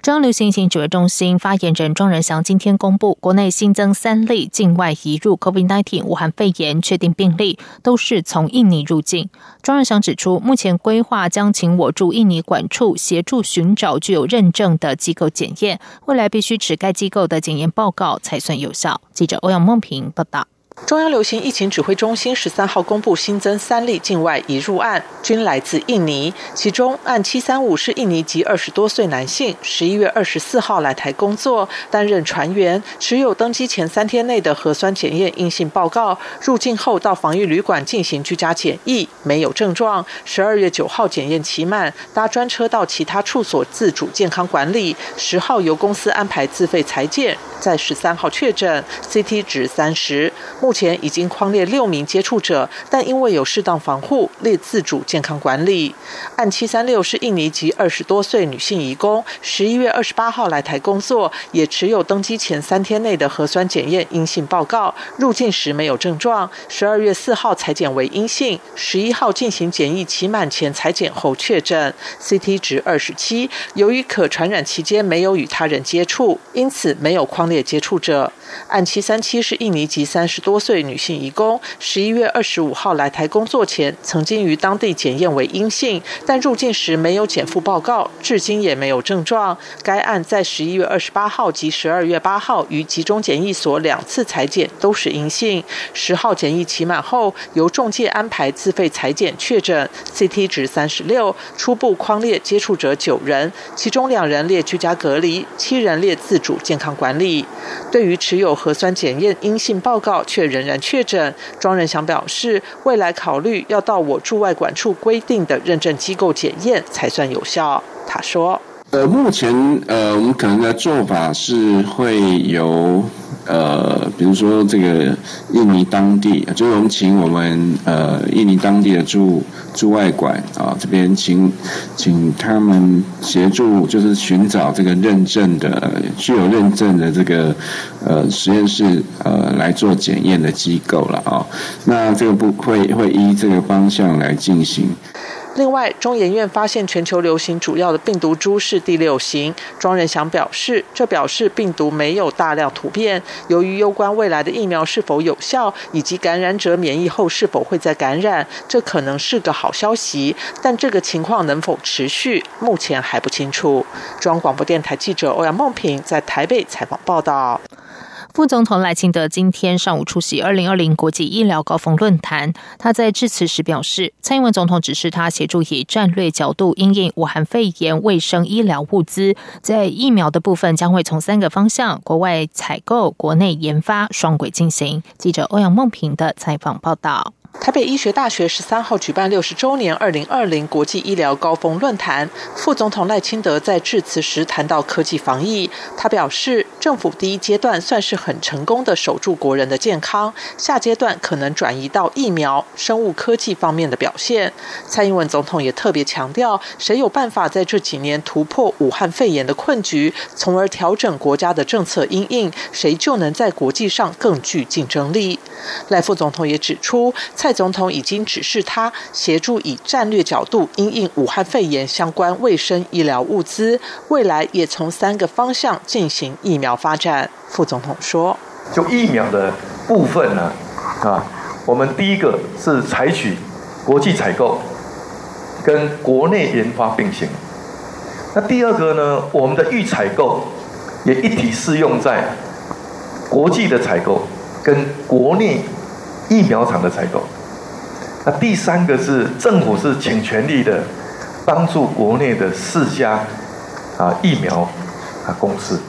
中央流行疫情指挥中心发言人庄仁祥今天公布，国内新增三例境外移入 COVID-19 武汉肺炎确定病例，都是从印尼入境。庄仁祥指出，目前规划将请我驻印尼管处协助寻找具有认证的机构检验，未来必须持该机构的检验报告才算有效。记者欧阳梦平报道。中央流行疫情指挥中心十三号公布新增三例境外移入案，均来自印尼。其中案七三五是印尼籍二十多岁男性，十一月二十四号来台工作，担任船员，持有登机前三天内的核酸检验阴性报告，入境后到防疫旅馆进行居家检疫，没有症状。十二月九号检验期满，搭专车到其他处所自主健康管理。十号由公司安排自费裁检，在十三号确诊，CT 值三十。目前已经框列六名接触者，但因为有适当防护，列自主健康管理。案七三六是印尼籍二十多岁女性移工，十一月二十八号来台工作，也持有登机前三天内的核酸检验阴性报告，入境时没有症状。十二月四号裁检为阴性，十一号进行检疫期满前裁检后确诊，CT 值二十七。由于可传染期间没有与他人接触，因此没有框列接触者。案七三七是印尼籍三十多。岁女性移工，十一月二十五号来台工作前，曾经于当地检验为阴性，但入境时没有检复报告，至今也没有症状。该案在十一月二十八号及十二月八号于集中检疫所两次裁检都是阴性。十号检疫期满后，由中介安排自费裁检确诊，CT 值三十六，初步框列接触者九人，其中两人列居家隔离，七人列自主健康管理。对于持有核酸检验阴性报告却仍然确诊，庄仁祥表示，未来考虑要到我驻外管处规定的认证机构检验才算有效。他说：“呃，目前呃，我们可能的做法是会由。”呃，比如说这个印尼当地，就是我们请我们呃印尼当地的驻驻外馆啊这边请请他们协助，就是寻找这个认证的具有认证的这个呃实验室呃来做检验的机构了啊。那这个不会会依这个方向来进行。另外，中研院发现全球流行主要的病毒株是第六型。庄仁祥表示，这表示病毒没有大量突变。由于攸关未来的疫苗是否有效，以及感染者免疫后是否会再感染，这可能是个好消息。但这个情况能否持续，目前还不清楚。中央广播电台记者欧阳梦平在台北采访报道。副总统赖清德今天上午出席二零二零国际医疗高峰论坛。他在致辞时表示，蔡英文总统指示他协助以战略角度应应武汉肺炎卫生医疗物资，在疫苗的部分将会从三个方向：国外采购、国内研发双轨进行。记者欧阳梦平的采访报道。台北医学大学十三号举办六十周年二零二零国际医疗高峰论坛，副总统赖清德在致辞时谈到科技防疫，他表示，政府第一阶段算是很成功的守住国人的健康，下阶段可能转移到疫苗、生物科技方面的表现。蔡英文总统也特别强调，谁有办法在这几年突破武汉肺炎的困局，从而调整国家的政策因应，谁就能在国际上更具竞争力。赖副总统也指出，蔡总统已经指示他协助以战略角度因应武汉肺炎相关卫生医疗物资，未来也从三个方向进行疫苗发展。副总统说：“就疫苗的部分呢，啊，我们第一个是采取国际采购跟国内研发并行。那第二个呢，我们的预采购也一体适用在国际的采购。”跟国内疫苗厂的采购，那第三个是政府是请全力的帮助国内的四家啊疫苗啊公司。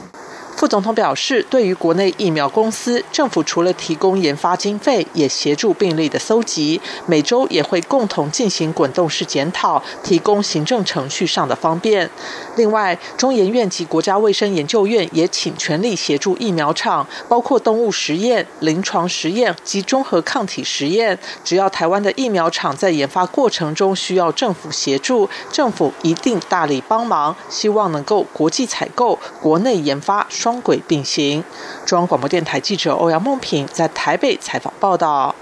副总统表示，对于国内疫苗公司，政府除了提供研发经费，也协助病例的搜集，每周也会共同进行滚动式检讨，提供行政程序上的方便。另外，中研院及国家卫生研究院也请全力协助疫苗厂，包括动物实验、临床实验及综合抗体实验。只要台湾的疫苗厂在研发过程中需要政府协助，政府一定大力帮忙。希望能够国际采购、国内研发双双轨并行。中央广播电台记者欧阳梦平在台北采访报道。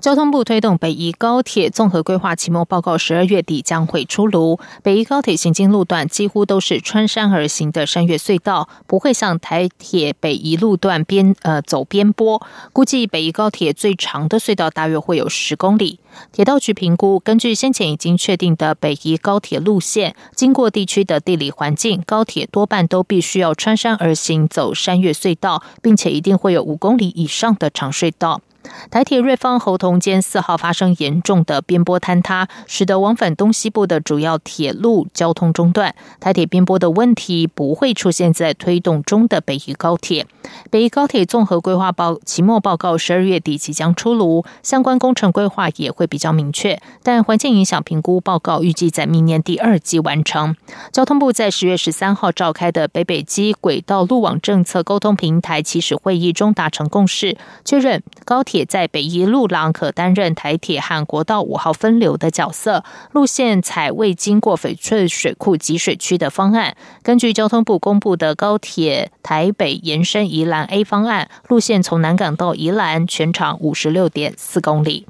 交通部推动北宜高铁综合规划期末报告，十二月底将会出炉。北宜高铁行经路段几乎都是穿山而行的山岳隧道，不会像台铁北宜路段边呃走边坡。估计北宜高铁最长的隧道大约会有十公里。铁道局评估，根据先前已经确定的北宜高铁路线，经过地区的地理环境，高铁多半都必须要穿山而行走山岳隧道，并且一定会有五公里以上的长隧道。台铁瑞芳侯同间四号发生严重的边坡坍塌，使得往返东西部的主要铁路交通中断。台铁边坡的问题不会出现在推动中的北宜高铁。北宜高铁综合规划报期末报告十二月底即将出炉，相关工程规划也会比较明确。但环境影响评估报告预计在明年第二季完成。交通部在十月十三号召开的北北基轨道路网政策沟通平台起始会议中达成共识，确认高铁。铁在北宜路廊可担任台铁和国道五号分流的角色，路线采未经过翡翠水库集水区的方案。根据交通部公布的高铁台北延伸宜兰 A 方案，路线从南港到宜兰，全长五十六点四公里。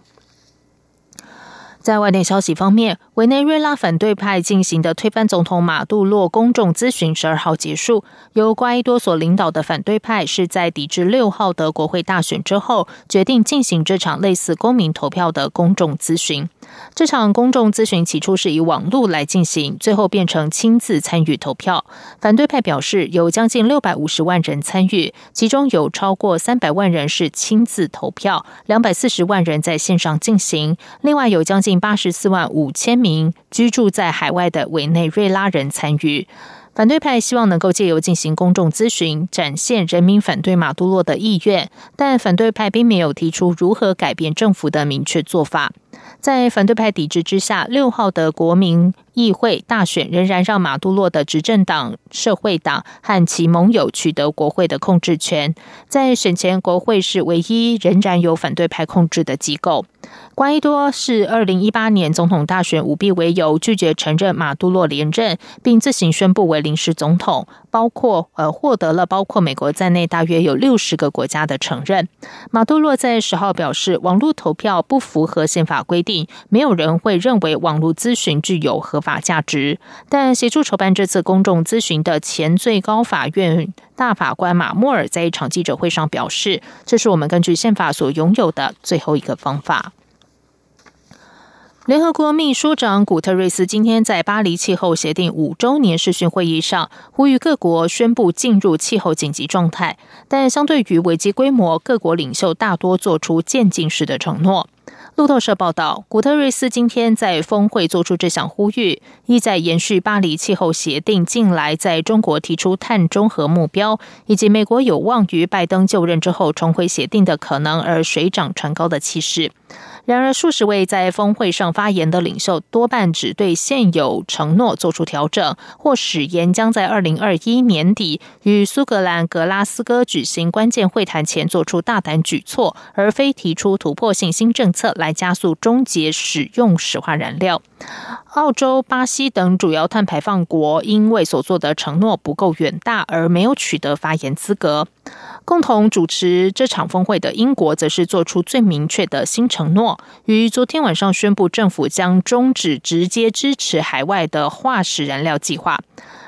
在外电消息方面，委内瑞拉反对派进行的推翻总统马杜洛公众咨询十二号结束。由瓜伊多所领导的反对派是在抵制六号的国会大选之后，决定进行这场类似公民投票的公众咨询。这场公众咨询起初是以网络来进行，最后变成亲自参与投票。反对派表示，有将近六百五十万人参与，其中有超过三百万人是亲自投票，两百四十万人在线上进行，另外有将近八十四万五千名居住在海外的委内瑞拉人参与。反对派希望能够借由进行公众咨询，展现人民反对马杜洛的意愿，但反对派并没有提出如何改变政府的明确做法。在反对派抵制之下，六号的国民议会大选仍然让马杜洛的执政党社会党和其盟友取得国会的控制权。在选前，国会是唯一仍然由反对派控制的机构。瓜伊多是二零一八年总统大选舞弊为由拒绝承认马杜洛连任，并自行宣布为临时总统，包括呃获得了包括美国在内大约有六十个国家的承认。马杜洛在十号表示，网络投票不符合宪法规定，没有人会认为网络咨询具有合法价值。但协助筹办这次公众咨询的前最高法院大法官马莫尔在一场记者会上表示：“这是我们根据宪法所拥有的最后一个方法。”联合国秘书长古特瑞斯今天在巴黎气候协定五周年视讯会议上，呼吁各国宣布进入气候紧急状态。但相对于危机规模，各国领袖大多做出渐进式的承诺。路透社报道，古特瑞斯今天在峰会做出这项呼吁，意在延续巴黎气候协定近来在中国提出碳中和目标，以及美国有望于拜登就任之后重回协定的可能而水涨船高的气势。然而，数十位在峰会上发言的领袖多半只对现有承诺做出调整，或誓言将在二零二一年底与苏格兰格拉斯哥举行关键会谈前做出大胆举措，而非提出突破性新政策来加速终结使用石化燃料。澳洲、巴西等主要碳排放国因为所做的承诺不够远大，而没有取得发言资格。共同主持这场峰会的英国，则是做出最明确的新承诺，于昨天晚上宣布政府将终止直接支持海外的化石燃料计划。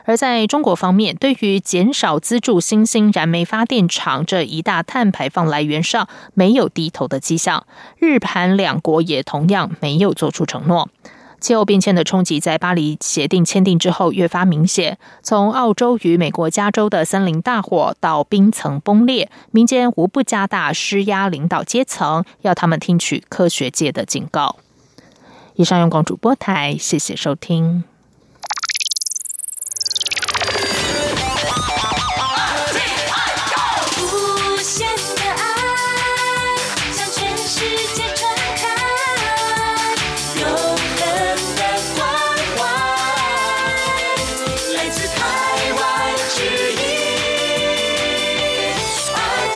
而在中国方面，对于减少资助新兴燃煤发电厂这一大碳排放来源上，没有低头的迹象。日韩两国也同样没有做出承诺。气候变迁的冲击在巴黎协定签订之后越发明显。从澳洲与美国加州的森林大火到冰层崩裂，民间无不加大施压，领导阶层要他们听取科学界的警告。以上用光主播台，谢谢收听。